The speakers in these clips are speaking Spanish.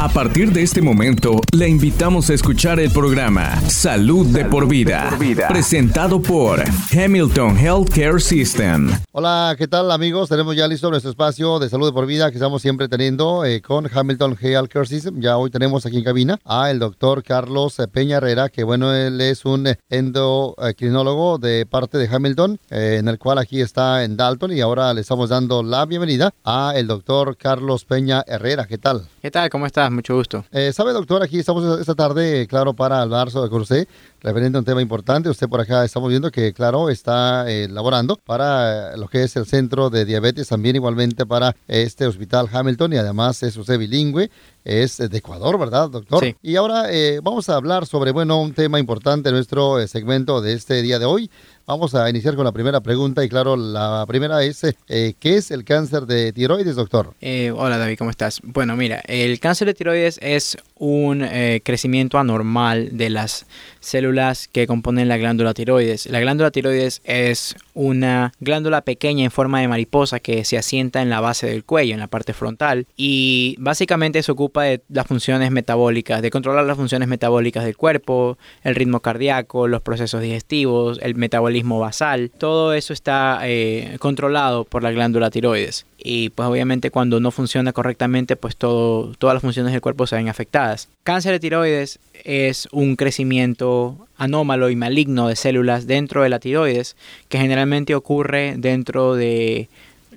A partir de este momento, le invitamos a escuchar el programa Salud, de, por vida, presentado por Hamilton Healthcare System. Hola, ¿qué tal amigos? Tenemos ya listo nuestro espacio de salud de por vida que estamos siempre teniendo eh, con Hamilton Healthcare System. Ya hoy tenemos aquí en cabina a el doctor Carlos Peña Herrera, que bueno, él es un endocrinólogo de parte de Hamilton, eh, en el cual aquí está en Dalton y ahora le estamos dando la bienvenida a el doctor Carlos Peña Herrera. ¿Qué tal? ¿Qué tal? ¿Cómo estás? Mucho gusto. Eh, Sabe, doctor, aquí estamos esta tarde, claro, para hablar sobre con usted, referente a un tema importante. Usted por acá estamos viendo que, claro, está eh, laborando para lo que es el centro de diabetes, también igualmente para este hospital Hamilton y además es usted bilingüe es de Ecuador, ¿verdad, doctor? Sí. Y ahora eh, vamos a hablar sobre, bueno, un tema importante en nuestro eh, segmento de este día de hoy. Vamos a iniciar con la primera pregunta y claro, la primera es, eh, ¿qué es el cáncer de tiroides, doctor? Eh, hola David, ¿cómo estás? Bueno, mira, el cáncer de tiroides es un crecimiento anormal de las células que componen la glándula tiroides. La glándula tiroides es una glándula pequeña en forma de mariposa que se asienta en la base del cuello, en la parte frontal, y básicamente se ocupa de las funciones metabólicas, de controlar las funciones metabólicas del cuerpo, el ritmo cardíaco, los procesos digestivos, el metabolismo basal, todo eso está eh, controlado por la glándula tiroides y pues obviamente cuando no funciona correctamente pues todo, todas las funciones del cuerpo se ven afectadas. Cáncer de tiroides es un crecimiento anómalo y maligno de células dentro de la tiroides que generalmente ocurre dentro de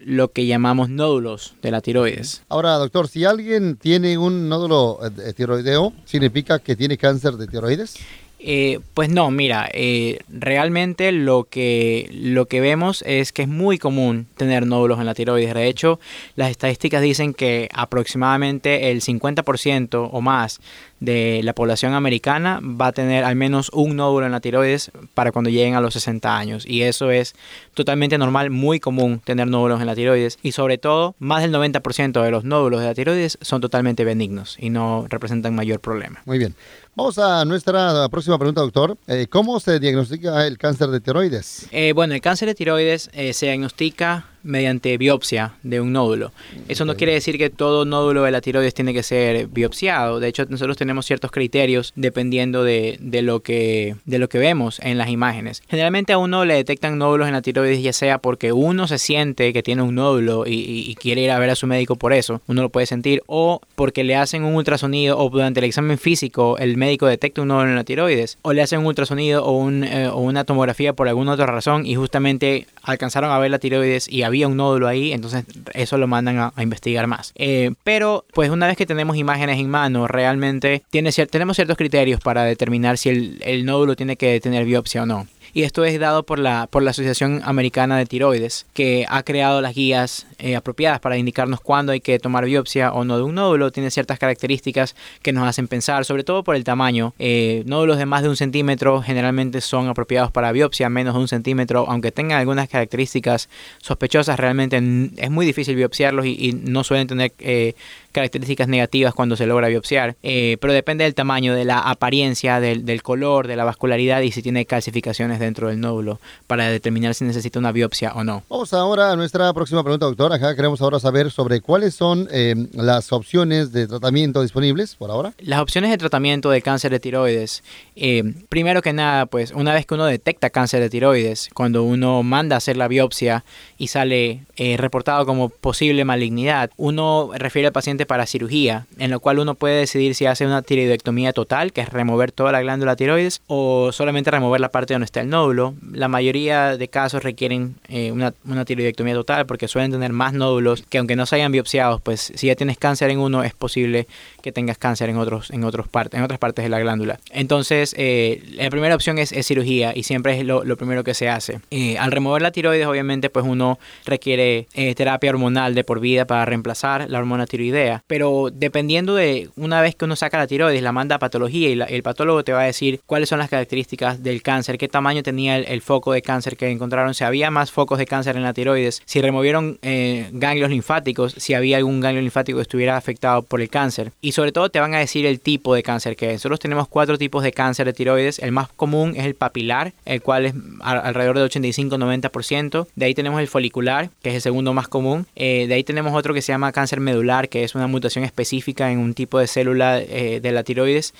lo que llamamos nódulos de la tiroides. Ahora, doctor, si alguien tiene un nódulo eh, tiroideo, ¿significa que tiene cáncer de tiroides? Eh, pues no, mira, eh, realmente lo que, lo que vemos es que es muy común tener nódulos en la tiroides. De hecho, las estadísticas dicen que aproximadamente el 50% o más de la población americana va a tener al menos un nódulo en la tiroides para cuando lleguen a los 60 años. Y eso es totalmente normal, muy común tener nódulos en la tiroides. Y sobre todo, más del 90% de los nódulos de la tiroides son totalmente benignos y no representan mayor problema. Muy bien. Vamos a nuestra próxima pregunta, doctor. Eh, ¿Cómo se diagnostica el cáncer de tiroides? Eh, bueno, el cáncer de tiroides eh, se diagnostica mediante biopsia de un nódulo. Eso no quiere decir que todo nódulo de la tiroides tiene que ser biopsiado. De hecho, nosotros tenemos ciertos criterios dependiendo de, de, lo, que, de lo que vemos en las imágenes. Generalmente a uno le detectan nódulos en la tiroides ya sea porque uno se siente que tiene un nódulo y, y, y quiere ir a ver a su médico por eso, uno lo puede sentir, o porque le hacen un ultrasonido o durante el examen físico el médico detecta un nódulo en la tiroides, o le hacen un ultrasonido o, un, eh, o una tomografía por alguna otra razón y justamente alcanzaron a ver la tiroides y había un nódulo ahí, entonces eso lo mandan a, investigar más. Eh, pero pues una vez que tenemos imágenes en mano, realmente tiene cier tenemos ciertos criterios para determinar si el nódulo tiene que tener biopsia o no y esto es dado por la, por la Asociación Americana de Tiroides, que ha creado las guías eh, apropiadas para indicarnos cuándo hay que tomar biopsia o no de un nódulo. Tiene ciertas características que nos hacen pensar, sobre todo por el tamaño. Eh, nódulos de más de un centímetro generalmente son apropiados para biopsia, menos de un centímetro, aunque tengan algunas características sospechosas, realmente es muy difícil biopsiarlos y, y no suelen tener eh, características negativas cuando se logra biopsiar, eh, pero depende del tamaño, de la apariencia, del, del, color, de la vascularidad y si tiene calcificaciones dentro del nódulo para determinar si necesita una biopsia o no. Vamos ahora a nuestra próxima pregunta, doctor. Acá queremos ahora saber sobre cuáles son eh, las opciones de tratamiento disponibles por ahora. Las opciones de tratamiento de cáncer de tiroides, eh, primero que nada, pues una vez que uno detecta cáncer de tiroides, cuando uno manda a hacer la biopsia y sale reportado como posible malignidad, uno refiere al paciente para cirugía, en lo cual uno puede decidir si hace una tiroidectomía total, que es remover toda la glándula tiroides, o solamente remover la parte donde está el nódulo. La mayoría de casos requieren eh, una, tiroidectomía total porque suelen tener más nódulos que aunque no se hayan biopsiados, pues si ya tienes cáncer en uno, es posible que tengas cáncer en, otros, en, otros part en otras partes de la glándula. Entonces, eh, la primera opción es, cirugía y siempre es lo, lo primero que se hace. Eh, al remover la tiroides, obviamente, pues uno requiere terapia hormonal de por vida para reemplazar la hormona tiroidea pero dependiendo de una vez que uno saca la tiroides, la manda a patología y el patólogo te va a decir cuáles son las características del cáncer, qué tamaño tenía el, el, foco de cáncer que encontraron, si había más focos de cáncer en la tiroides, si removieron eh, ganglios linfáticos, si había algún ganglio linfático que estuviera afectado por el cáncer. Y sobre todo te van a decir el tipo de cáncer que es. Nosotros tenemos cuatro tipos de cáncer de tiroides. El más común es el papilar, el cual es alrededor del 85-90%. De ahí tenemos el folicular, que es el segundo más común. Eh, de ahí tenemos otro que se llama cáncer medular, que es una una mutación específica en un tipo de célula de la tiroides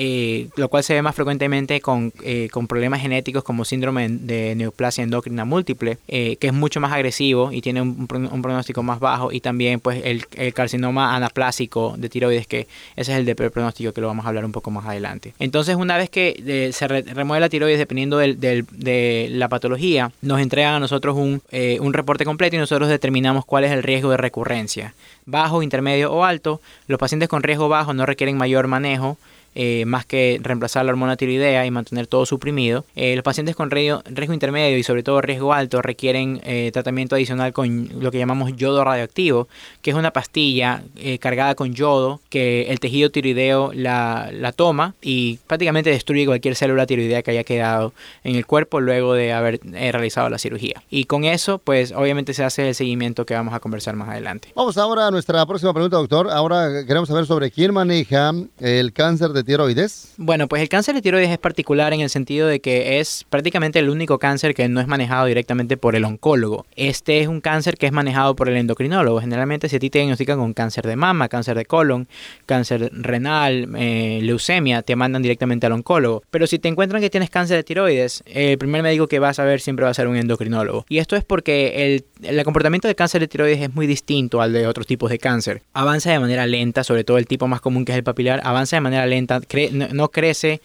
eh, lo cual se ve más frecuentemente con, eh, con, problemas genéticos como síndrome de neoplasia endocrina múltiple, eh, que es mucho más agresivo y tiene un, pronóstico más bajo, y también pues el, carcinoma anaplásico de tiroides, que ese es el de pronóstico que lo vamos a hablar un poco más adelante. Entonces, una vez que se remueve la tiroides, dependiendo del, de la patología, nos entregan a nosotros un, un reporte completo y nosotros determinamos cuál es el riesgo de recurrencia. Bajo, intermedio o alto. Los pacientes con riesgo bajo no requieren mayor manejo eh, más que reemplazar la hormona tiroidea y mantener todo suprimido. Eh, los pacientes con riesgo, intermedio y sobre todo riesgo alto requieren eh, tratamiento adicional con lo que llamamos yodo radioactivo, que es una pastilla cargada con yodo que el tejido tiroideo la, la, toma y prácticamente destruye cualquier célula tiroidea que haya quedado en el cuerpo luego de haber realizado la cirugía. Y con eso, pues obviamente se hace el seguimiento que vamos a conversar más adelante. Vamos ahora a nuestra próxima pregunta, doctor. Ahora queremos saber sobre quién maneja el cáncer de tiroides? Bueno, pues el cáncer de tiroides es particular en el sentido de que es prácticamente el único cáncer que no es manejado directamente por el oncólogo. Este es un cáncer que es manejado por el endocrinólogo. Generalmente si a ti te diagnostican con cáncer de mama, cáncer de colon, cáncer renal, eh, leucemia, te mandan directamente al oncólogo. Pero si te encuentran que tienes cáncer de tiroides, el primer médico que vas a ver siempre va a ser un endocrinólogo. Y esto es porque el, el comportamiento del cáncer de tiroides es muy distinto al de otros tipos de cáncer. Avanza de manera lenta, sobre todo el tipo más común que es el papilar, avanza de manera lenta no, crece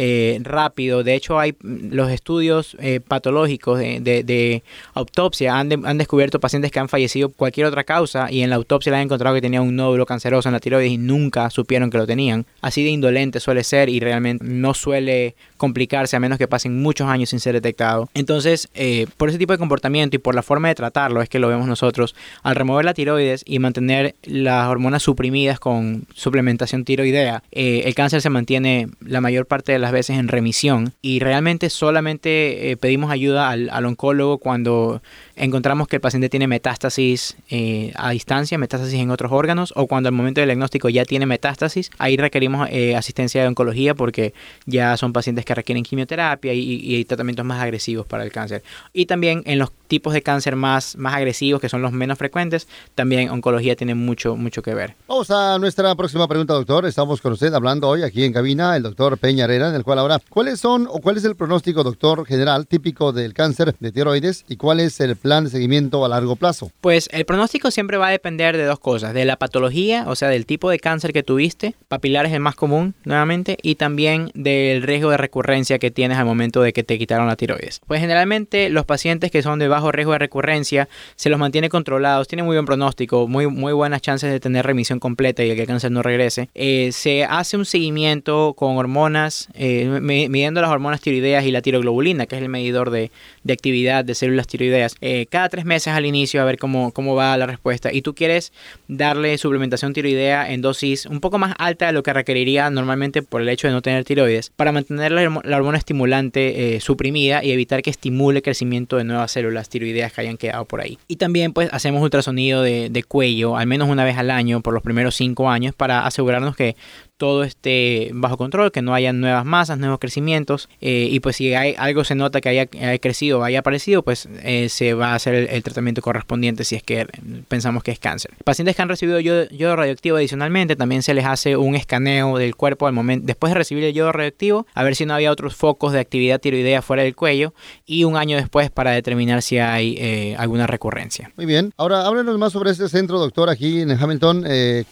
eh, rápido. De hecho, hay mm, los estudios eh, patológicos de, autopsia han, han, descubierto pacientes que han fallecido por cualquier otra causa y en la autopsia le han encontrado que tenía un nódulo canceroso en la tiroides y nunca supieron que lo tenían. Así de indolente suele ser y realmente no suele complicarse a menos que pasen muchos años sin ser detectado. Entonces, eh, por ese tipo de comportamiento y por la forma de tratarlo es que lo vemos nosotros. Al remover la tiroides y mantener las hormonas suprimidas con suplementación tiroidea, el cáncer se mantiene la mayor parte de las veces en remisión y realmente solamente eh, pedimos ayuda al, al, oncólogo cuando encontramos que el paciente tiene metástasis eh, a distancia, metástasis en otros órganos o cuando al momento del diagnóstico ya tiene metástasis, ahí requerimos eh, asistencia de oncología porque ya son pacientes que requieren quimioterapia y, y, tratamientos más agresivos para el cáncer. Y también en los tipos de cáncer más, más agresivos, que son los menos frecuentes, también oncología tiene mucho, mucho que ver. Vamos a nuestra próxima pregunta, doctor. Estamos con usted hablando hoy aquí en cabina, el doctor Peña Herrera, en el cual ahora, ¿cuáles son o cuál es el pronóstico, doctor general, típico del cáncer de tiroides y cuál es el plan de seguimiento a largo plazo? Pues el pronóstico siempre va a depender de dos cosas, de la patología, o sea, del tipo de cáncer que tuviste, papilar es el más común, nuevamente, y también del riesgo de recurrencia que tienes al momento de que te quitaron la tiroides. Pues generalmente los pacientes que son de bajo riesgo de recurrencia se los mantiene controlados, tienen muy buen pronóstico, muy, muy buenas chances de tener remisión completa y que el cáncer no regrese. Eh, se hace un seguimiento con hormonas, eh, midiendo las hormonas tiroideas y la tiroglobulina, que es el medidor de, de actividad de células tiroideas. Eh, cada tres meses al inicio a ver cómo, cómo va la respuesta. Y tú quieres darle suplementación tiroidea en dosis un poco más alta de lo que requeriría normalmente por el hecho de no tener tiroides, para mantener la, hormona estimulante eh, suprimida y evitar que estimule el crecimiento de nuevas células tiroideas que hayan quedado por ahí. Y también pues hacemos ultrasonido de, de cuello al menos una vez al año por los primeros cinco años para asegurarnos que todo esté bajo control, que no haya nuevas masas, nuevos crecimientos eh, y pues si hay, algo se nota que haya, crecido o haya aparecido, pues eh, se va a hacer el, tratamiento correspondiente si es que pensamos que es cáncer. Pacientes que han recibido yodo, radioactivo adicionalmente, también se les hace un escaneo del cuerpo al momento, después de recibir el yodo radioactivo, a ver si no había otros focos de actividad tiroidea fuera del cuello y un año después para determinar si hay eh, alguna recurrencia. Muy bien, ahora háblenos más sobre este centro, doctor, aquí en Hamilton,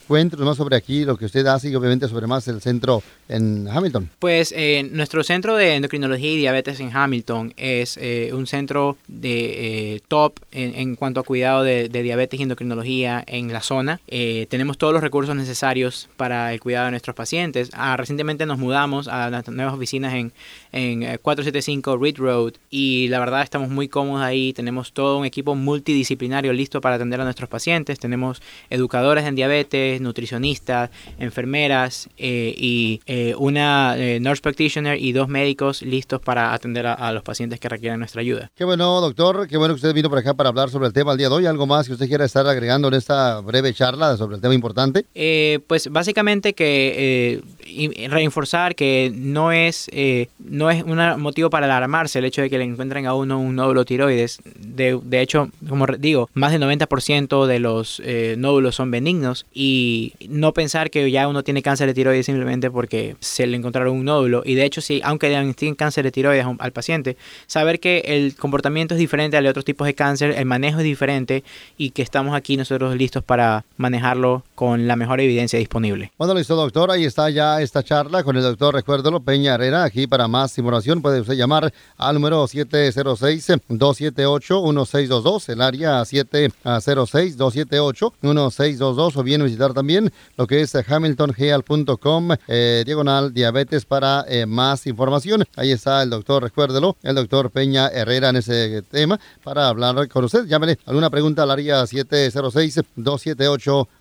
cuéntenos más sobre aquí, lo que usted hace y obviamente sobre sobre más el centro en Hamilton? Pues eh, nuestro centro de endocrinología y diabetes en Hamilton es eh, un centro de eh, top en, cuanto a cuidado de, diabetes y endocrinología en la zona. tenemos todos los recursos necesarios para el cuidado de nuestros pacientes. Ah, recientemente nos mudamos a las nuevas oficinas en, en 475 Reed Road y la verdad estamos muy cómodos ahí. Tenemos todo un equipo multidisciplinario listo para atender a nuestros pacientes. Tenemos educadores en diabetes, nutricionistas, enfermeras, eh, y eh, una eh, nurse practitioner y dos médicos listos para atender a, los pacientes que requieren nuestra ayuda. Qué bueno, doctor. Qué bueno que usted vino por acá para hablar sobre el tema el día de hoy. ¿Algo más que usted quiera estar agregando en esta breve charla sobre el tema importante? Eh, pues básicamente que eh, reforzar que no es, eh, no es un motivo para alarmarse el hecho de que le encuentren a uno un nódulo tiroides. De, de hecho, como digo, más del 90% de los nódulos son benignos y no pensar que ya uno tiene cáncer de tiroides simplemente porque se le encontraron un nódulo. Y de hecho, si aunque diagnostiquen cáncer de tiroides al paciente, saber que el comportamiento es diferente al de otros tipos de cáncer, el manejo es diferente y que estamos aquí nosotros listos para manejarlo con la mejor evidencia disponible. Bueno, listo, doctor. Ahí está ya esta charla con el doctor, recuérdelo, Peña Herrera. Aquí para más información puede usted llamar al número 706-278-1622, el área 706-278-1622, o bien visitar también lo que es hamiltongeal.com, eh, diagonal diabetes para eh, más información. Ahí está el doctor, recuérdelo, el doctor Peña Herrera en ese tema para hablar con usted. Llámele alguna pregunta al área 706-278